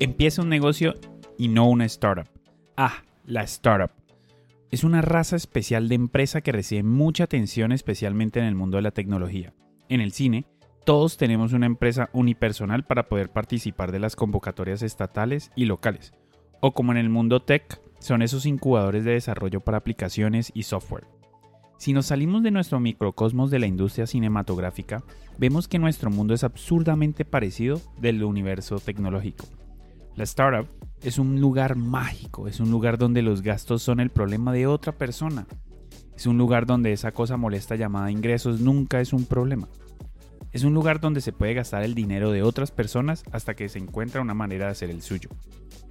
Empieza un negocio y no una startup. Ah, la startup. Es una raza especial de empresa que recibe mucha atención especialmente en el mundo de la tecnología. En el cine, todos tenemos una empresa unipersonal para poder participar de las convocatorias estatales y locales. O como en el mundo tech, son esos incubadores de desarrollo para aplicaciones y software. Si nos salimos de nuestro microcosmos de la industria cinematográfica, vemos que nuestro mundo es absurdamente parecido del universo tecnológico. La startup es un lugar mágico, es un lugar donde los gastos son el problema de otra persona. Es un lugar donde esa cosa molesta llamada ingresos nunca es un problema. Es un lugar donde se puede gastar el dinero de otras personas hasta que se encuentra una manera de hacer el suyo.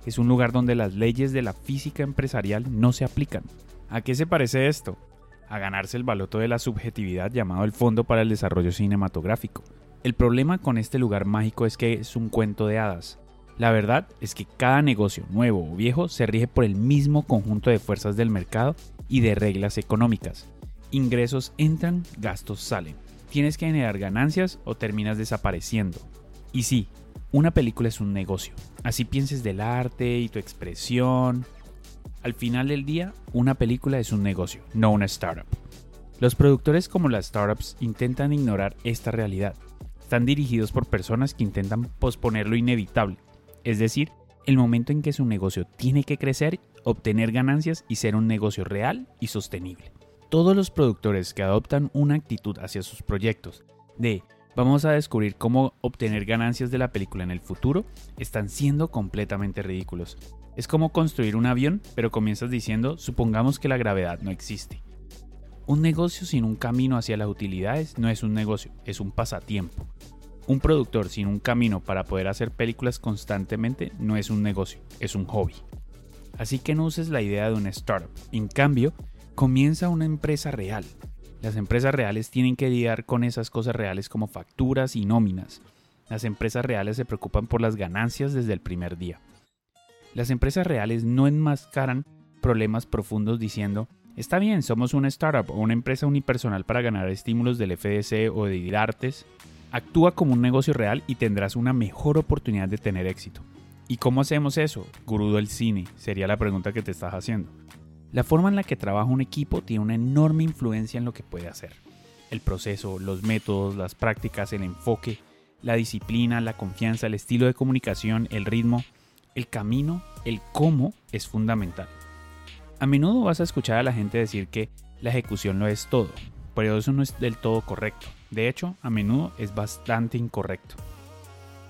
Es un lugar donde las leyes de la física empresarial no se aplican. ¿A qué se parece esto? A ganarse el baloto de la subjetividad llamado el Fondo para el Desarrollo Cinematográfico. El problema con este lugar mágico es que es un cuento de hadas. La verdad es que cada negocio, nuevo o viejo, se rige por el mismo conjunto de fuerzas del mercado y de reglas económicas. Ingresos entran, gastos salen tienes que generar ganancias o terminas desapareciendo. Y sí, una película es un negocio. Así pienses del arte y tu expresión. Al final del día, una película es un negocio, no una startup. Los productores como las startups intentan ignorar esta realidad. Están dirigidos por personas que intentan posponer lo inevitable, es decir, el momento en que su negocio tiene que crecer, obtener ganancias y ser un negocio real y sostenible todos los productores que adoptan una actitud hacia sus proyectos de vamos a descubrir cómo obtener ganancias de la película en el futuro están siendo completamente ridículos. Es como construir un avión, pero comienzas diciendo supongamos que la gravedad no existe. Un negocio sin un camino hacia las utilidades no es un negocio, es un pasatiempo. Un productor sin un camino para poder hacer películas constantemente no es un negocio, es un hobby. Así que no uses la idea de una startup. En cambio, comienza una empresa real. Las empresas reales tienen que lidiar con esas cosas reales como facturas y nóminas. Las empresas reales se preocupan por las ganancias desde el primer día. Las empresas reales no enmascaran problemas profundos diciendo, está bien, somos una startup o una empresa unipersonal para ganar estímulos del FDC o de Dirartes. Actúa como un negocio real y tendrás una mejor oportunidad de tener éxito. ¿Y cómo hacemos eso? Gurú del cine, sería la pregunta que te estás haciendo. La forma en la que trabaja un equipo tiene una enorme influencia en lo que puede hacer. El proceso, los métodos, las prácticas, el enfoque, la disciplina, la confianza, el estilo de comunicación, el ritmo, el camino, el cómo es fundamental. A menudo vas a escuchar a la gente decir que la ejecución lo es todo, pero eso no es del todo correcto. De hecho, a menudo es bastante incorrecto.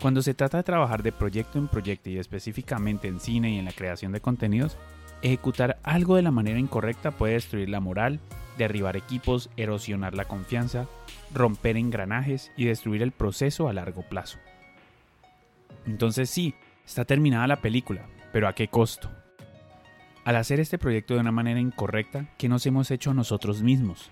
Cuando se trata de trabajar de proyecto en proyecto y específicamente en cine y en la creación de contenidos, Ejecutar algo de la manera incorrecta puede destruir la moral, derribar equipos, erosionar la confianza, romper engranajes y destruir el proceso a largo plazo. Entonces sí, está terminada la película, pero ¿a qué costo? Al hacer este proyecto de una manera incorrecta, ¿qué nos hemos hecho nosotros mismos?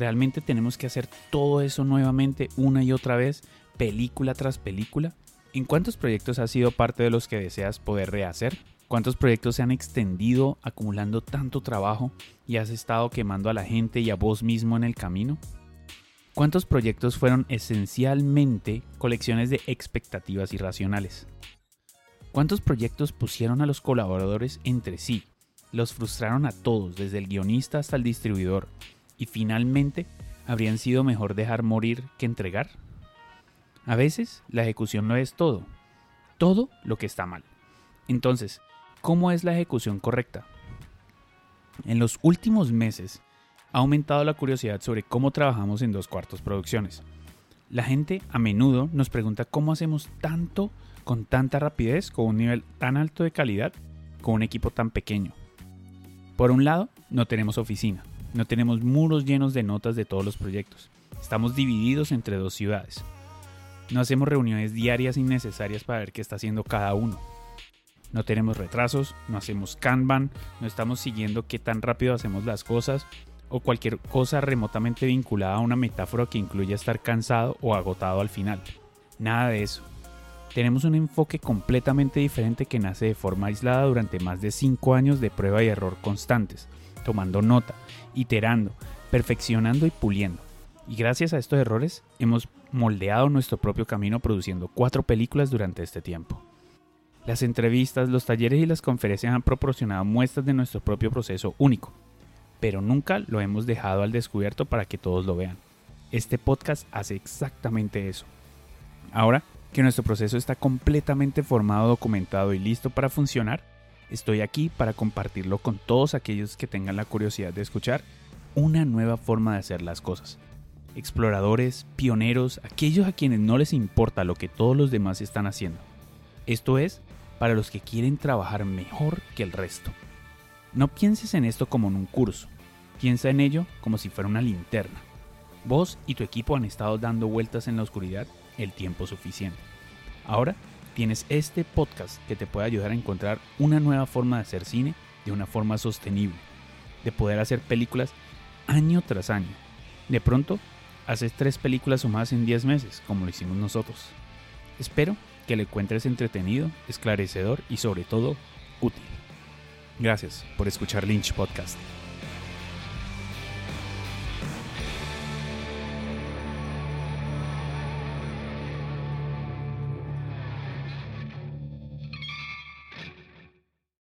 ¿Realmente tenemos que hacer todo eso nuevamente una y otra vez, película tras película? ¿En cuántos proyectos has sido parte de los que deseas poder rehacer? ¿Cuántos proyectos se han extendido acumulando tanto trabajo y has estado quemando a la gente y a vos mismo en el camino? ¿Cuántos proyectos fueron esencialmente colecciones de expectativas irracionales? ¿Cuántos proyectos pusieron a los colaboradores entre sí? Los frustraron a todos, desde el guionista hasta el distribuidor, y finalmente habrían sido mejor dejar morir que entregar? A veces la ejecución no es todo, todo lo que está mal. Entonces, ¿Cómo es la ejecución correcta? En los últimos meses ha aumentado la curiosidad sobre cómo trabajamos en dos cuartos producciones. La gente a menudo nos pregunta cómo hacemos tanto con tanta rapidez, con un nivel tan alto de calidad, con un equipo tan pequeño. Por un lado, no tenemos oficina, no tenemos muros llenos de notas de todos los proyectos. Estamos divididos entre dos ciudades. No hacemos reuniones diarias innecesarias para ver qué está haciendo cada uno no tenemos retrasos, no hacemos Kanban, no estamos siguiendo qué tan rápido hacemos las cosas o cualquier cosa remotamente vinculada a una metáfora que incluya estar cansado o agotado al final. Nada de eso. Tenemos un enfoque completamente diferente que nace de forma aislada durante más de 5 años de prueba y error constantes, tomando nota, iterando, perfeccionando y puliendo. Y gracias a estos errores hemos moldeado nuestro propio camino produciendo cuatro películas durante este tiempo. Las entrevistas, los talleres y las conferencias han proporcionado muestras de nuestro propio proceso único, pero nunca lo hemos dejado al descubierto para que todos lo vean. Este podcast hace exactamente eso. Ahora que nuestro proceso está completamente formado, documentado y listo para funcionar, estoy aquí para compartirlo con todos aquellos que tengan la curiosidad de escuchar una nueva forma de hacer las cosas. Exploradores, pioneros, aquellos a quienes no les importa lo que todos los demás están haciendo. Esto es para los que quieren trabajar mejor que el resto. No pienses en esto como en un curso, piensa en ello como si fuera una linterna. Vos y tu equipo han estado dando vueltas en la oscuridad el tiempo suficiente. Ahora tienes este podcast que te puede ayudar a encontrar una nueva forma de hacer cine de una forma sostenible, de poder hacer películas año tras año. De pronto, haces tres películas o más en 10 meses, como lo hicimos nosotros. Espero que le encuentres entretenido, esclarecedor y sobre todo útil. Gracias por escuchar Lynch Podcast.